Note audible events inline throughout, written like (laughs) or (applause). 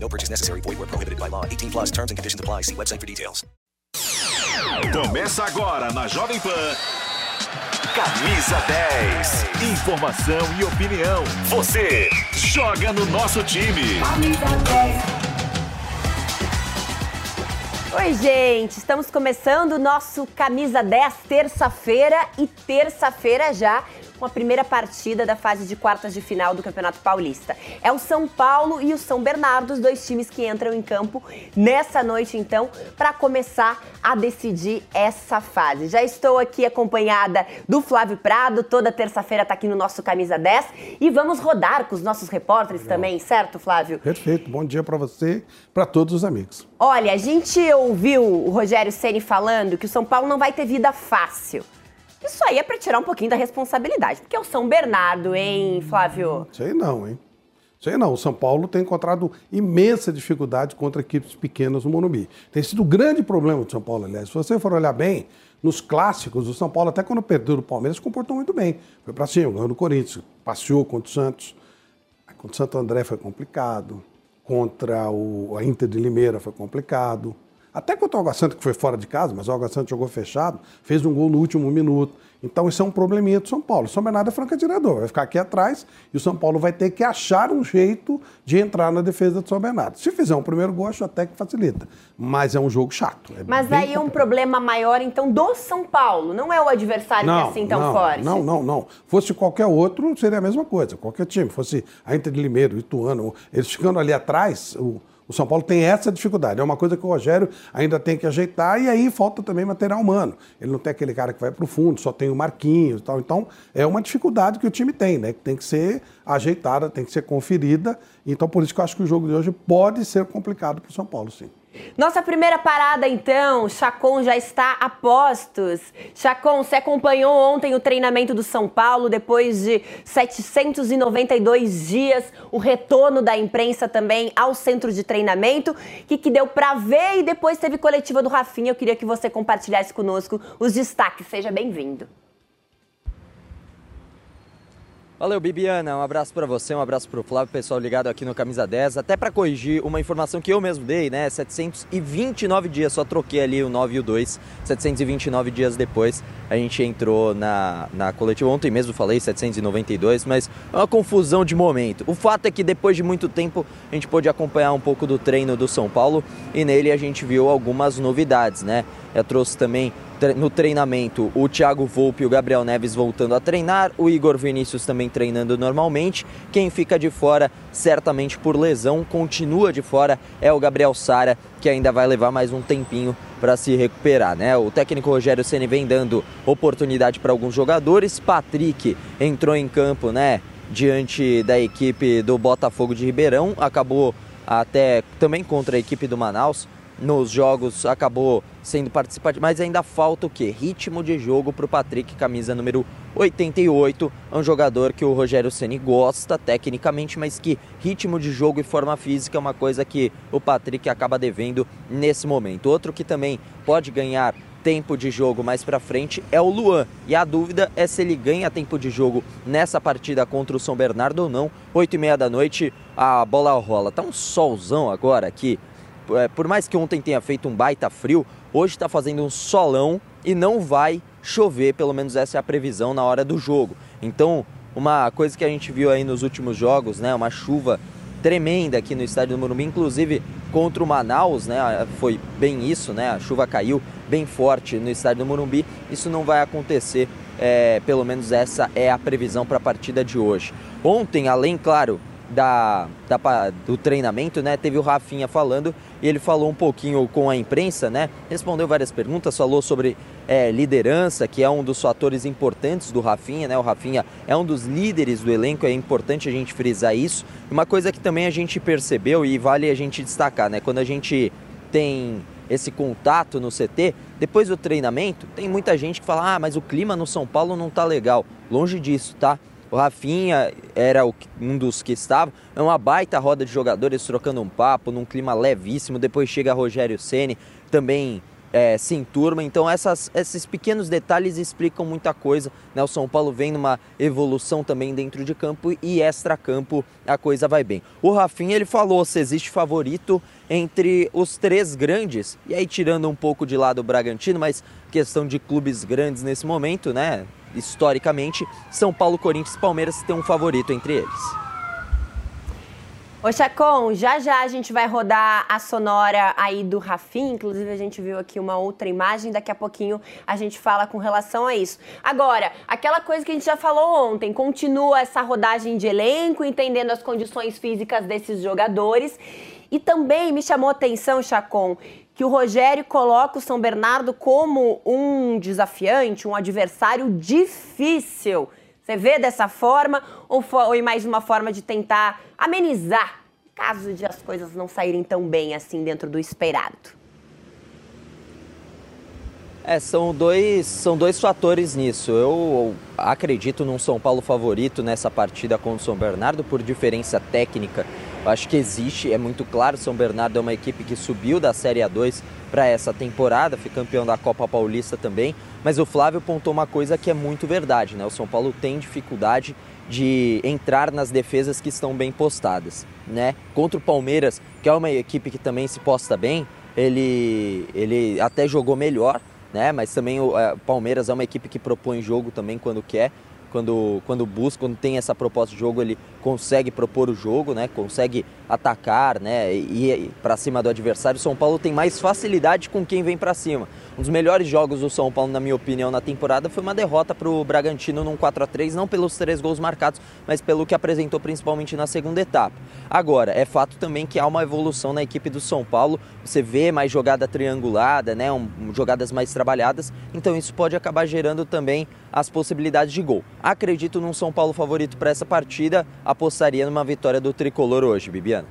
No purchase necessary. Void where prohibited by law. 18 plus terms and conditions apply. See website for details. Começa agora na Jovem Pan. Camisa 10. Informação e opinião. Você joga no nosso time. Oi, gente! Estamos começando o nosso Camisa 10, terça-feira e terça-feira já uma primeira partida da fase de quartas de final do Campeonato Paulista. É o São Paulo e o São Bernardo, os dois times que entram em campo nessa noite, então, para começar a decidir essa fase. Já estou aqui acompanhada do Flávio Prado, toda terça-feira está aqui no nosso Camisa 10 e vamos rodar com os nossos repórteres Legal. também, certo, Flávio? Perfeito. Bom dia para você, para todos os amigos. Olha, a gente ouviu o Rogério Ceni falando que o São Paulo não vai ter vida fácil. Isso aí é para tirar um pouquinho da responsabilidade, porque é o São Bernardo, hein, Flávio? Sei não, hein? Sei não. O São Paulo tem encontrado imensa dificuldade contra equipes pequenas no Morumbi. Tem sido um grande problema do São Paulo, aliás. Se você for olhar bem, nos clássicos, o São Paulo, até quando perdeu do Palmeiras, comportou muito bem. Foi para cima, ganhou no Corinthians, passeou contra o Santos. Contra o Santo André foi complicado. Contra o, a Inter de Limeira foi complicado. Até contra o Água Santa, que foi fora de casa, mas o Água Santa jogou fechado, fez um gol no último minuto. Então isso é um probleminha do São Paulo. O São Bernardo é franca diretor, vai ficar aqui atrás e o São Paulo vai ter que achar um jeito de entrar na defesa do São Bernardo. Se fizer um primeiro gol, acho até que facilita. Mas é um jogo chato. É mas aí é um problema maior, então, do São Paulo. Não é o adversário não, que é assim tão não, forte. Não, não, não. Fosse qualquer outro, seria a mesma coisa. Qualquer time. Fosse a Inter de Limeiro, Ituano, eles ficando ali atrás, o o São Paulo tem essa dificuldade. É uma coisa que o Rogério ainda tem que ajeitar e aí falta também material humano. Ele não tem aquele cara que vai para o fundo, só tem o Marquinhos e tal. Então, é uma dificuldade que o time tem, né? Que tem que ser ajeitada, tem que ser conferida. Então, por isso que eu acho que o jogo de hoje pode ser complicado para o São Paulo, sim. Nossa primeira parada, então, Chacon já está a postos. Chacon, você acompanhou ontem o treinamento do São Paulo, depois de 792 dias, o retorno da imprensa também ao centro de treinamento. Que, que deu para ver? E depois teve coletiva do Rafinha. Eu queria que você compartilhasse conosco os destaques. Seja bem-vindo. Valeu, Bibiana. Um abraço para você, um abraço para o Flávio, pessoal ligado aqui no Camisa 10. Até para corrigir uma informação que eu mesmo dei, né? 729 dias, só troquei ali o 9 e o 2. 729 dias depois a gente entrou na, na coletiva. Ontem mesmo falei 792, mas é uma confusão de momento. O fato é que depois de muito tempo a gente pôde acompanhar um pouco do treino do São Paulo e nele a gente viu algumas novidades, né? Eu trouxe também no treinamento o Thiago Volpe e o Gabriel Neves voltando a treinar, o Igor Vinícius também treinando normalmente. Quem fica de fora, certamente por lesão, continua de fora, é o Gabriel Sara, que ainda vai levar mais um tempinho para se recuperar, né? O técnico Rogério Ceni vem dando oportunidade para alguns jogadores. Patrick entrou em campo, né, diante da equipe do Botafogo de Ribeirão, acabou até também contra a equipe do Manaus nos jogos acabou sendo participativo, mas ainda falta o que? Ritmo de jogo para o Patrick, camisa número 88. É um jogador que o Rogério Ceni gosta tecnicamente, mas que ritmo de jogo e forma física é uma coisa que o Patrick acaba devendo nesse momento. Outro que também pode ganhar tempo de jogo mais para frente é o Luan. E a dúvida é se ele ganha tempo de jogo nessa partida contra o São Bernardo ou não. 8 e meia da noite, a bola rola. Tá um solzão agora aqui por mais que ontem tenha feito um baita frio, hoje está fazendo um solão e não vai chover, pelo menos essa é a previsão na hora do jogo. Então, uma coisa que a gente viu aí nos últimos jogos, né, uma chuva tremenda aqui no estádio do Morumbi, inclusive contra o Manaus, né, foi bem isso, né, a chuva caiu bem forte no estádio do Morumbi. Isso não vai acontecer, é, pelo menos essa é a previsão para a partida de hoje. Ontem, além, claro, da, da, do treinamento, né? Teve o Rafinha falando e ele falou um pouquinho com a imprensa, né? Respondeu várias perguntas, falou sobre é, liderança, que é um dos fatores importantes do Rafinha, né? O Rafinha é um dos líderes do elenco, é importante a gente frisar isso. Uma coisa que também a gente percebeu e vale a gente destacar, né? Quando a gente tem esse contato no CT, depois do treinamento, tem muita gente que fala: ah, mas o clima no São Paulo não tá legal. Longe disso, tá? O Rafinha era um dos que estavam. É uma baita roda de jogadores trocando um papo, num clima levíssimo. Depois chega Rogério Ceni também é, se enturma. Então essas, esses pequenos detalhes explicam muita coisa. Né? O São Paulo vem numa evolução também dentro de campo e extra-campo a coisa vai bem. O Rafinha ele falou se existe favorito entre os três grandes. E aí tirando um pouco de lado o Bragantino, mas questão de clubes grandes nesse momento, né? Historicamente, São Paulo, Corinthians e Palmeiras têm um favorito entre eles. Ô Chacon, já já a gente vai rodar a sonora aí do Rafim, inclusive a gente viu aqui uma outra imagem, daqui a pouquinho a gente fala com relação a isso. Agora, aquela coisa que a gente já falou ontem, continua essa rodagem de elenco, entendendo as condições físicas desses jogadores. E também me chamou a atenção, Chacon, que o Rogério coloca o São Bernardo como um desafiante, um adversário difícil. Você vê dessa forma ou foi mais uma forma de tentar amenizar caso de as coisas não saírem tão bem assim dentro do esperado? É, são dois, são dois fatores nisso. Eu acredito num São Paulo favorito nessa partida contra o São Bernardo por diferença técnica. Eu acho que existe, é muito claro, São Bernardo é uma equipe que subiu da Série A2 para essa temporada, foi campeão da Copa Paulista também, mas o Flávio apontou uma coisa que é muito verdade, né? O São Paulo tem dificuldade de entrar nas defesas que estão bem postadas, né? Contra o Palmeiras, que é uma equipe que também se posta bem, ele, ele até jogou melhor, né? Mas também o é, Palmeiras é uma equipe que propõe jogo também quando quer, quando, quando busca, quando tem essa proposta de jogo, ele consegue propor o jogo, né? Consegue atacar, né? E ir para cima do adversário. O São Paulo tem mais facilidade com quem vem para cima. Um dos melhores jogos do São Paulo, na minha opinião, na temporada foi uma derrota para o Bragantino num 4 a 3 não pelos três gols marcados, mas pelo que apresentou principalmente na segunda etapa. Agora, é fato também que há uma evolução na equipe do São Paulo. Você vê mais jogada triangulada, né? Um, jogadas mais trabalhadas, então isso pode acabar gerando também as possibilidades de gol. Acredito num São Paulo favorito para essa partida, apostaria numa vitória do tricolor hoje, Bibiana.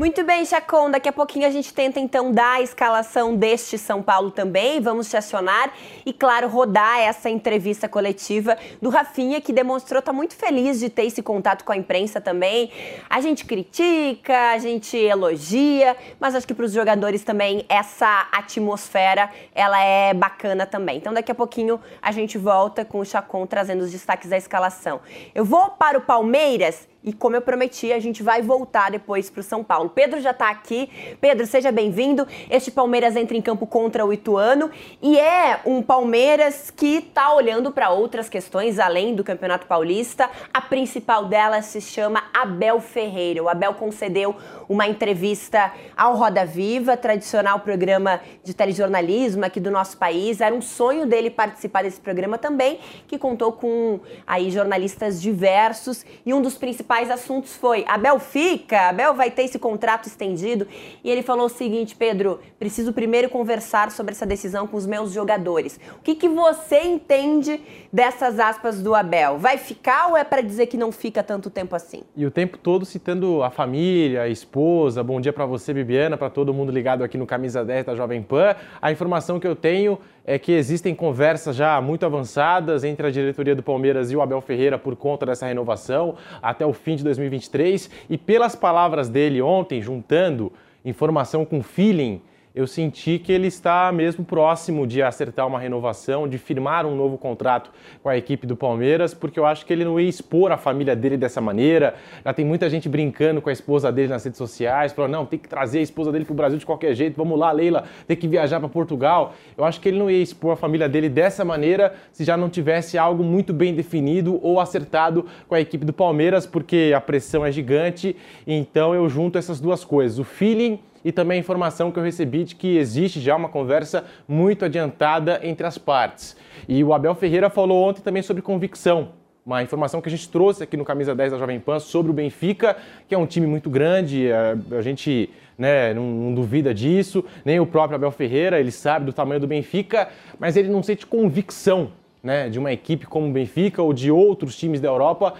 Muito bem, Chacon. Daqui a pouquinho a gente tenta então dar a escalação deste São Paulo também. Vamos te acionar e, claro, rodar essa entrevista coletiva do Rafinha, que demonstrou estar tá muito feliz de ter esse contato com a imprensa também. A gente critica, a gente elogia, mas acho que para os jogadores também essa atmosfera ela é bacana também. Então, daqui a pouquinho a gente volta com o Chacon trazendo os destaques da escalação. Eu vou para o Palmeiras e como eu prometi, a gente vai voltar depois para o São Paulo. Pedro já está aqui. Pedro, seja bem-vindo. Este Palmeiras entra em campo contra o Ituano e é um Palmeiras que está olhando para outras questões além do Campeonato Paulista. A principal delas se chama Abel Ferreira. O Abel concedeu uma entrevista ao Roda Viva, tradicional programa de telejornalismo aqui do nosso país. Era um sonho dele participar desse programa também, que contou com aí jornalistas diversos e um dos principais assuntos foi: Abel fica, Abel vai ter esse contrato estendido. E ele falou o seguinte: Pedro, preciso primeiro conversar sobre essa decisão com os meus jogadores. O que, que você entende dessas aspas do Abel? Vai ficar ou é para dizer que não fica tanto tempo assim? E o tempo todo citando a família, a esposa. Bom dia para você, Bibiana, para todo mundo ligado aqui no Camisa 10 da Jovem Pan. A informação que eu tenho é que existem conversas já muito avançadas entre a diretoria do Palmeiras e o Abel Ferreira por conta dessa renovação até o fim de 2023. E pelas palavras dele ontem, juntando informação com feeling, eu senti que ele está mesmo próximo de acertar uma renovação, de firmar um novo contrato com a equipe do Palmeiras, porque eu acho que ele não ia expor a família dele dessa maneira. Já tem muita gente brincando com a esposa dele nas redes sociais, falando: não, tem que trazer a esposa dele para o Brasil de qualquer jeito, vamos lá, Leila, tem que viajar para Portugal. Eu acho que ele não ia expor a família dele dessa maneira se já não tivesse algo muito bem definido ou acertado com a equipe do Palmeiras, porque a pressão é gigante. Então eu junto essas duas coisas: o feeling e também a informação que eu recebi de que existe já uma conversa muito adiantada entre as partes. E o Abel Ferreira falou ontem também sobre convicção. Uma informação que a gente trouxe aqui no Camisa 10 da Jovem Pan sobre o Benfica, que é um time muito grande, é, a gente né, não, não duvida disso, nem o próprio Abel Ferreira, ele sabe do tamanho do Benfica, mas ele não sente convicção né, de uma equipe como o Benfica ou de outros times da Europa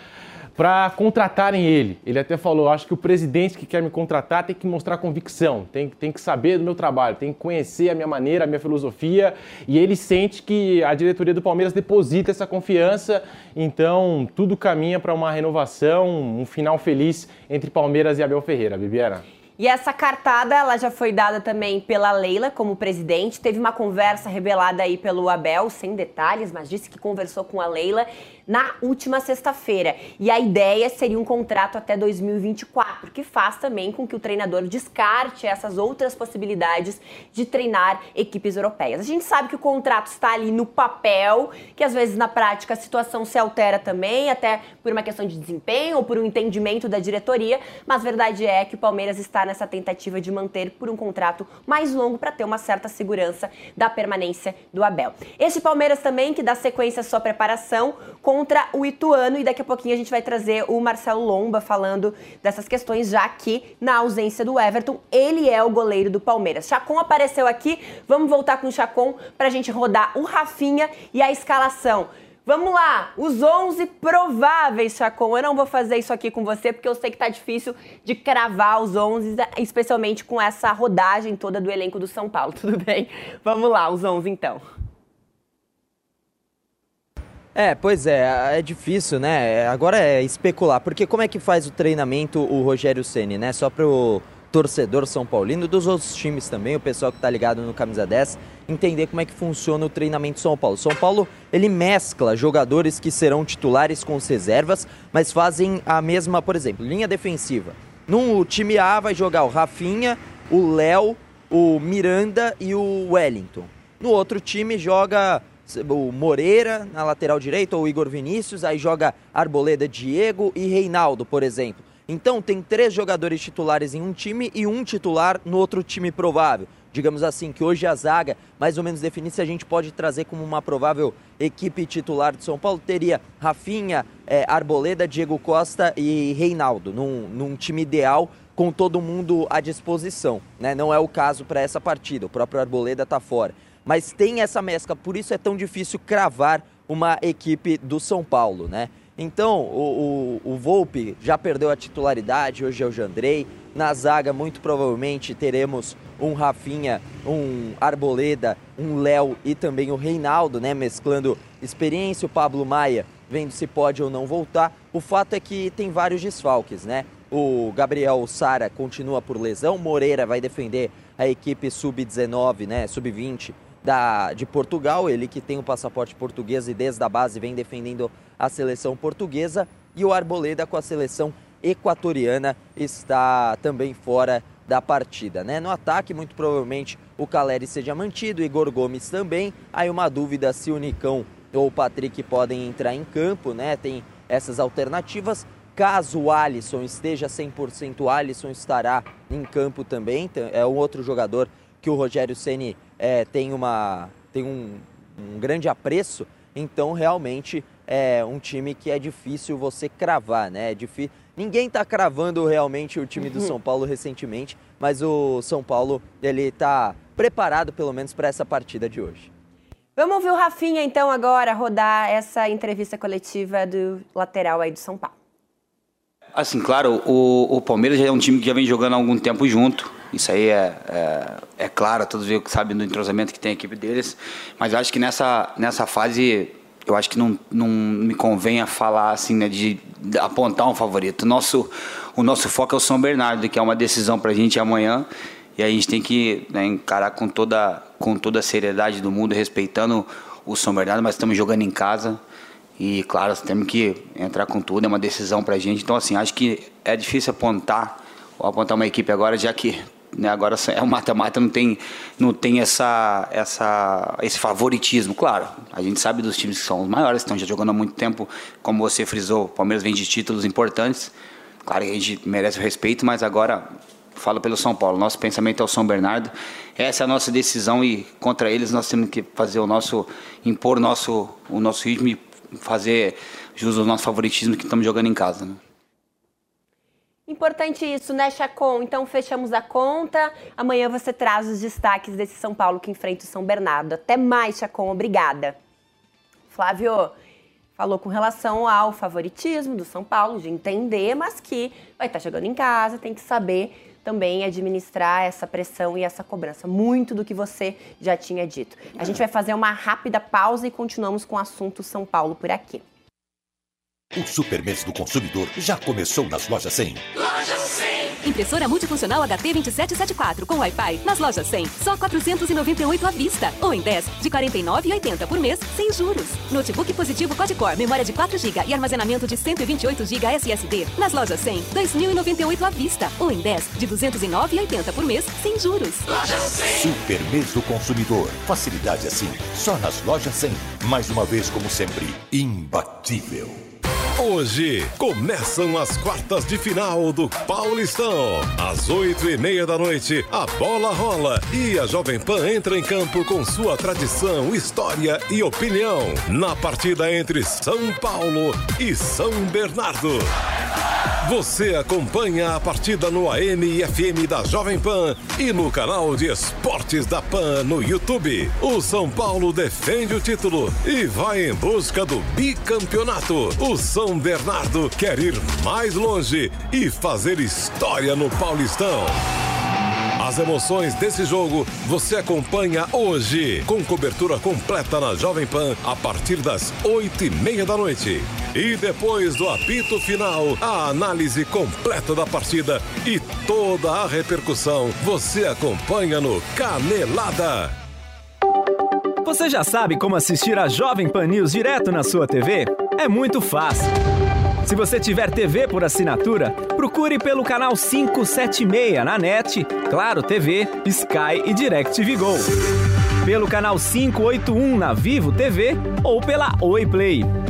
para contratarem ele. Ele até falou: acho que o presidente que quer me contratar tem que mostrar convicção, tem, tem que saber do meu trabalho, tem que conhecer a minha maneira, a minha filosofia. E ele sente que a diretoria do Palmeiras deposita essa confiança, então tudo caminha para uma renovação, um final feliz entre Palmeiras e Abel Ferreira. Bibiana. E essa cartada, ela já foi dada também pela Leila como presidente. Teve uma conversa revelada aí pelo Abel, sem detalhes, mas disse que conversou com a Leila na última sexta-feira. E a ideia seria um contrato até 2024, que faz também com que o treinador descarte essas outras possibilidades de treinar equipes europeias. A gente sabe que o contrato está ali no papel, que às vezes na prática a situação se altera também, até por uma questão de desempenho ou por um entendimento da diretoria, mas a verdade é que o Palmeiras está nessa tentativa de manter por um contrato mais longo para ter uma certa segurança da permanência do Abel. Esse Palmeiras também que dá sequência à sua preparação com contra o Ituano e daqui a pouquinho a gente vai trazer o Marcelo Lomba falando dessas questões, já que na ausência do Everton, ele é o goleiro do Palmeiras. Chacon apareceu aqui, vamos voltar com o Chacon para a gente rodar o Rafinha e a escalação. Vamos lá, os 11 prováveis, Chacon. Eu não vou fazer isso aqui com você porque eu sei que tá difícil de cravar os 11, especialmente com essa rodagem toda do elenco do São Paulo. (laughs) Tudo bem? Vamos lá, os 11 então. É, pois é, é difícil, né? Agora é especular, porque como é que faz o treinamento o Rogério Ceni, né? Só para o torcedor São Paulino, dos outros times também, o pessoal que está ligado no camisa 10, entender como é que funciona o treinamento São Paulo. São Paulo, ele mescla jogadores que serão titulares com as reservas, mas fazem a mesma, por exemplo, linha defensiva. No time A vai jogar o Rafinha, o Léo, o Miranda e o Wellington. No outro time joga o Moreira na lateral direita ou o Igor Vinícius, aí joga Arboleda, Diego e Reinaldo, por exemplo. Então tem três jogadores titulares em um time e um titular no outro time provável. Digamos assim, que hoje a zaga, mais ou menos definida, se a gente pode trazer como uma provável equipe titular de São Paulo, teria Rafinha, é, Arboleda, Diego Costa e Reinaldo, num, num time ideal com todo mundo à disposição. Né? Não é o caso para essa partida, o próprio Arboleda está fora mas tem essa mescla, por isso é tão difícil cravar uma equipe do São Paulo, né? Então, o, o, o Volpe já perdeu a titularidade, hoje é o Jandrei. Na zaga, muito provavelmente, teremos um Rafinha, um Arboleda, um Léo e também o Reinaldo, né? Mesclando experiência, o Pablo Maia vendo se pode ou não voltar. O fato é que tem vários desfalques, né? O Gabriel Sara continua por lesão, Moreira vai defender a equipe sub-19, né? Sub-20 da, de Portugal, ele que tem o passaporte português e desde a base vem defendendo a seleção portuguesa. E o Arboleda com a seleção equatoriana está também fora da partida. Né? No ataque, muito provavelmente o Caleri seja mantido, Igor Gomes também. Aí uma dúvida se o Nicão ou o Patrick podem entrar em campo, né? Tem essas alternativas. Caso o Alisson esteja 100%, o Alisson estará em campo também. É um outro jogador que o Rogério Ceni é, tem, uma, tem um, um grande apreço, então realmente é um time que é difícil você cravar, né? É difícil... Ninguém está cravando realmente o time do uhum. São Paulo recentemente, mas o São Paulo ele está preparado pelo menos para essa partida de hoje. Vamos ouvir o Rafinha então agora rodar essa entrevista coletiva do lateral aí do São Paulo. Assim, claro, o, o Palmeiras já é um time que já vem jogando há algum tempo junto. Isso aí é, é, é claro, todos sabem do entrosamento que tem a equipe deles. Mas eu acho que nessa, nessa fase, eu acho que não, não me convém a falar assim, né, de apontar um favorito. Nosso, o nosso foco é o São Bernardo, que é uma decisão para a gente amanhã. E a gente tem que né, encarar com toda, com toda a seriedade do mundo, respeitando o São Bernardo, mas estamos jogando em casa. E, claro, temos que entrar com tudo, é uma decisão para a gente. Então, assim, acho que é difícil apontar, apontar uma equipe agora, já que né? Agora é o mata-mata, não tem, não tem essa, essa, esse favoritismo. Claro, a gente sabe dos times que são os maiores, estão já jogando há muito tempo, como você frisou, o Palmeiras vem de títulos importantes. Claro que a gente merece o respeito, mas agora falo pelo São Paulo. Nosso pensamento é o São Bernardo. Essa é a nossa decisão e contra eles nós temos que fazer o nosso impor o nosso o nosso ritmo e fazer jus ao nosso favoritismo que estamos jogando em casa. Né? Importante isso, né, Chacon? Então fechamos a conta. Amanhã você traz os destaques desse São Paulo que enfrenta o São Bernardo. Até mais, Chacon. Obrigada. Flávio, falou com relação ao favoritismo do São Paulo, de entender, mas que vai estar chegando em casa, tem que saber também administrar essa pressão e essa cobrança. Muito do que você já tinha dito. A gente vai fazer uma rápida pausa e continuamos com o assunto São Paulo por aqui. O Super Mês do Consumidor já começou nas lojas 100. Loja 100. Impressora multifuncional HT2774 com Wi-Fi nas lojas 100, só 498 à vista. Ou em 10, de 49,80 por mês, sem juros. Notebook positivo Quad-Core, memória de 4 GB e armazenamento de 128 GB SSD. Nas lojas 100, 2.098 à vista. Ou em 10, de 209,80 por mês, sem juros. Loja 100. Super Mês do Consumidor. Facilidade assim, só nas lojas 100. Mais uma vez, como sempre, imbatível. Hoje começam as quartas de final do Paulistão. Às oito e meia da noite, a bola rola e a Jovem Pan entra em campo com sua tradição, história e opinião na partida entre São Paulo e São Bernardo. Você acompanha a partida no AM e FM da Jovem Pan e no canal de esportes da Pan no YouTube. O São Paulo defende o título e vai em busca do bicampeonato. O São Bernardo quer ir mais longe e fazer história no Paulistão. As emoções desse jogo você acompanha hoje, com cobertura completa na Jovem Pan a partir das oito e meia da noite. E depois do apito final, a análise completa da partida e toda a repercussão você acompanha no Canelada. Você já sabe como assistir a Jovem Pan News direto na sua TV? É muito fácil. Se você tiver TV por assinatura, procure pelo canal 576 na NET, Claro TV, Sky e DirecTV Go. Pelo canal 581 na Vivo TV ou pela Oi Play.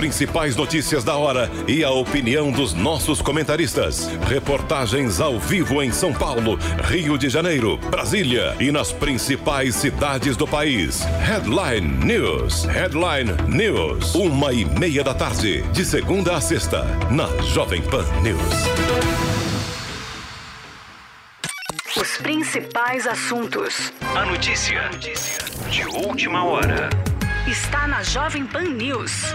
Principais notícias da hora e a opinião dos nossos comentaristas. Reportagens ao vivo em São Paulo, Rio de Janeiro, Brasília e nas principais cidades do país. Headline News. Headline News. Uma e meia da tarde, de segunda a sexta, na Jovem Pan News. Os principais assuntos. A notícia de última hora. Está na Jovem Pan News.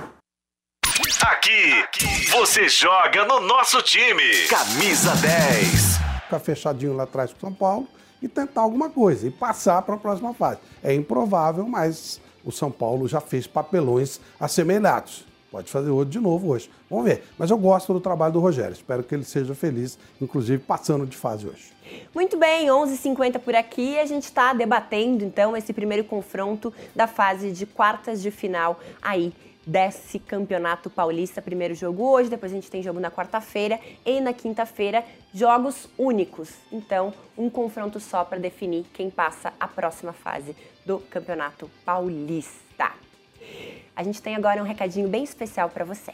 Aqui, você joga no nosso time. Camisa 10. Ficar fechadinho lá atrás com o São Paulo e tentar alguma coisa e passar para a próxima fase. É improvável, mas o São Paulo já fez papelões assemelhados. Pode fazer outro de novo hoje. Vamos ver. Mas eu gosto do trabalho do Rogério. Espero que ele seja feliz, inclusive passando de fase hoje. Muito bem, 11h50 por aqui. A gente está debatendo, então, esse primeiro confronto da fase de quartas de final aí desse Campeonato Paulista. Primeiro jogo hoje, depois a gente tem jogo na quarta-feira e na quinta-feira, jogos únicos. Então, um confronto só para definir quem passa a próxima fase do Campeonato Paulista. A gente tem agora um recadinho bem especial para você.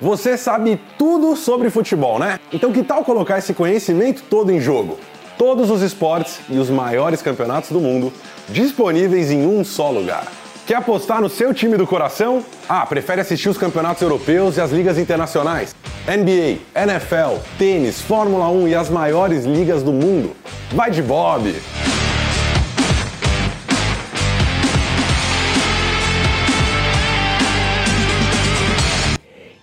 Você sabe tudo sobre futebol, né? Então que tal colocar esse conhecimento todo em jogo? Todos os esportes e os maiores campeonatos do mundo disponíveis em um só lugar. Quer apostar no seu time do coração? Ah, prefere assistir os campeonatos europeus e as ligas internacionais? NBA, NFL, tênis, Fórmula 1 e as maiores ligas do mundo? Vai de Bob!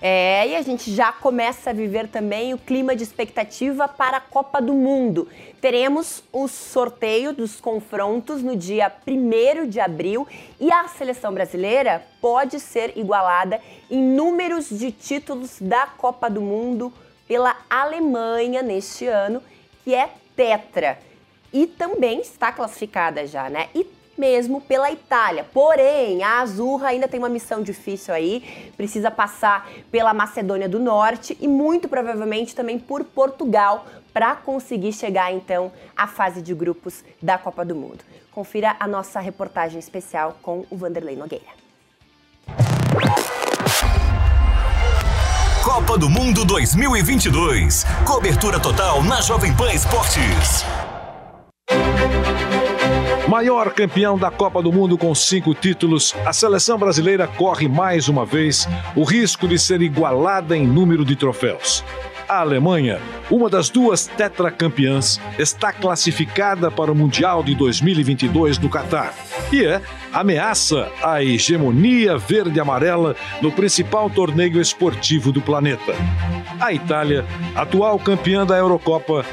É, gente já começa a viver também o clima de expectativa para a Copa do Mundo. Teremos o sorteio dos confrontos no dia 1 de abril e a seleção brasileira pode ser igualada em números de títulos da Copa do Mundo pela Alemanha neste ano, que é tetra. E também está classificada já, né? E mesmo pela Itália. Porém, a Azurra ainda tem uma missão difícil aí, precisa passar pela Macedônia do Norte e muito provavelmente também por Portugal para conseguir chegar então à fase de grupos da Copa do Mundo. Confira a nossa reportagem especial com o Vanderlei Nogueira. Copa do Mundo 2022. Cobertura total na Jovem Pan Esportes. Maior campeão da Copa do Mundo com cinco títulos, a seleção brasileira corre mais uma vez o risco de ser igualada em número de troféus. A Alemanha, uma das duas tetracampeãs, está classificada para o Mundial de 2022 no Catar e é ameaça à hegemonia verde-amarela no principal torneio esportivo do planeta. A Itália, atual campeã da Eurocopa,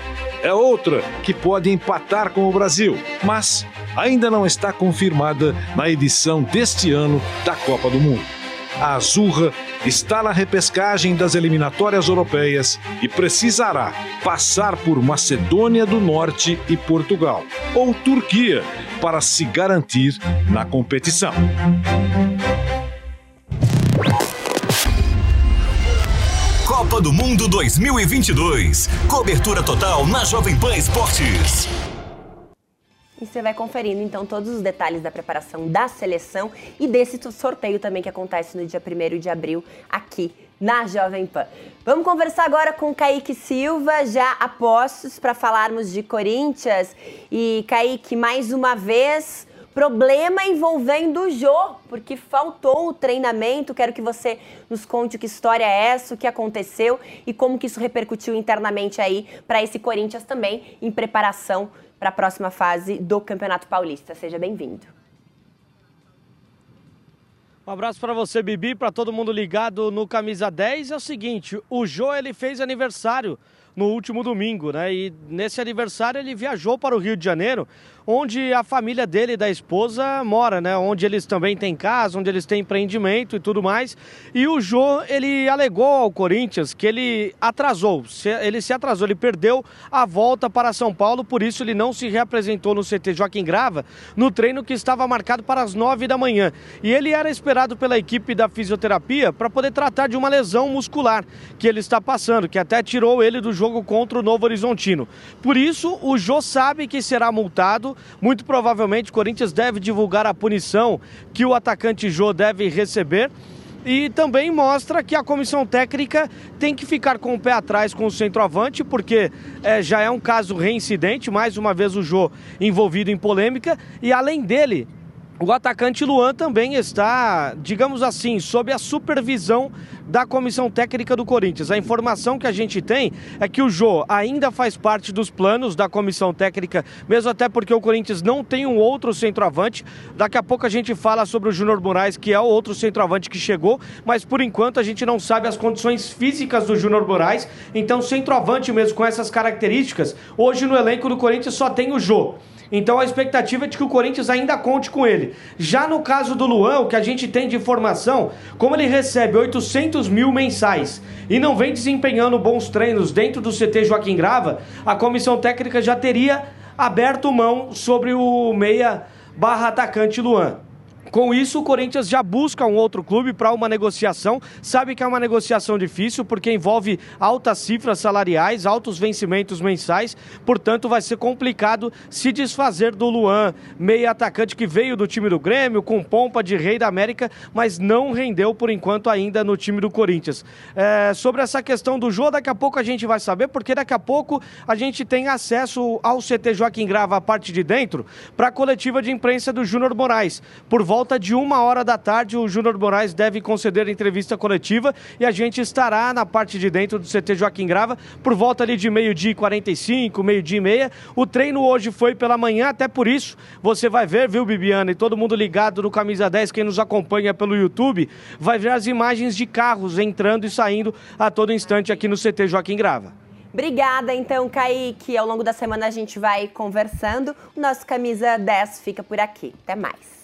é outra que pode empatar com o Brasil, mas ainda não está confirmada na edição deste ano da Copa do Mundo. A Azurra está na repescagem das eliminatórias europeias e precisará passar por Macedônia do Norte e Portugal, ou Turquia, para se garantir na competição. Copa do Mundo 2022. Cobertura total na Jovem Pan Esportes. E você vai conferindo então todos os detalhes da preparação da seleção e desse sorteio também que acontece no dia 1 de abril aqui na Jovem Pan. Vamos conversar agora com Kaique Silva, já a postos para falarmos de Corinthians. E Kaique, mais uma vez, problema envolvendo o Jô, porque faltou o treinamento. Quero que você nos conte que história é essa, o que aconteceu e como que isso repercutiu internamente aí para esse Corinthians também em preparação para a próxima fase do Campeonato Paulista. Seja bem-vindo. Um abraço para você, Bibi, para todo mundo ligado no Camisa 10. É o seguinte, o Jô ele fez aniversário no último domingo, né? E nesse aniversário ele viajou para o Rio de Janeiro, onde a família dele e da esposa mora, né? Onde eles também têm casa, onde eles têm empreendimento e tudo mais. E o Jô, ele alegou ao Corinthians que ele atrasou, ele se atrasou, ele perdeu a volta para São Paulo, por isso ele não se reapresentou no CT Joaquim Grava no treino que estava marcado para as nove da manhã. E ele era esperado pela equipe da fisioterapia para poder tratar de uma lesão muscular que ele está passando, que até tirou ele do jogo contra o Novo Horizontino. Por isso, o Jô sabe que será multado muito provavelmente o Corinthians deve divulgar a punição que o atacante Jô deve receber. E também mostra que a comissão técnica tem que ficar com o pé atrás com o centroavante, porque é, já é um caso reincidente, mais uma vez o Jô envolvido em polêmica. E além dele, o atacante Luan também está, digamos assim, sob a supervisão da comissão técnica do Corinthians. A informação que a gente tem é que o Jô ainda faz parte dos planos da comissão técnica, mesmo até porque o Corinthians não tem um outro centroavante. Daqui a pouco a gente fala sobre o Júnior Moraes, que é o outro centroavante que chegou, mas por enquanto a gente não sabe as condições físicas do Júnior Moraes. Então, centroavante mesmo com essas características, hoje no elenco do Corinthians só tem o Jô. Então a expectativa é de que o Corinthians ainda conte com ele. Já no caso do Luan, o que a gente tem de informação, como ele recebe 800 mil mensais e não vem desempenhando bons treinos dentro do CT Joaquim Grava, a comissão técnica já teria aberto mão sobre o meia barra atacante Luan. Com isso, o Corinthians já busca um outro clube para uma negociação. Sabe que é uma negociação difícil porque envolve altas cifras salariais, altos vencimentos mensais. Portanto, vai ser complicado se desfazer do Luan, meio atacante que veio do time do Grêmio, com pompa de rei da América, mas não rendeu por enquanto ainda no time do Corinthians. É, sobre essa questão do jogo, daqui a pouco a gente vai saber, porque daqui a pouco a gente tem acesso ao CT Joaquim Grava, a parte de dentro, para a coletiva de imprensa do Júnior Moraes. Por volta volta de uma hora da tarde, o Júnior Moraes deve conceder a entrevista coletiva e a gente estará na parte de dentro do CT Joaquim Grava por volta ali de meio-dia e 45, meio-dia e meia. O treino hoje foi pela manhã, até por isso você vai ver, viu, Bibiana, e todo mundo ligado no Camisa 10, quem nos acompanha pelo YouTube, vai ver as imagens de carros entrando e saindo a todo instante aqui no CT Joaquim Grava. Obrigada, então, Kaique. Ao longo da semana a gente vai conversando. O nosso Camisa 10 fica por aqui. Até mais.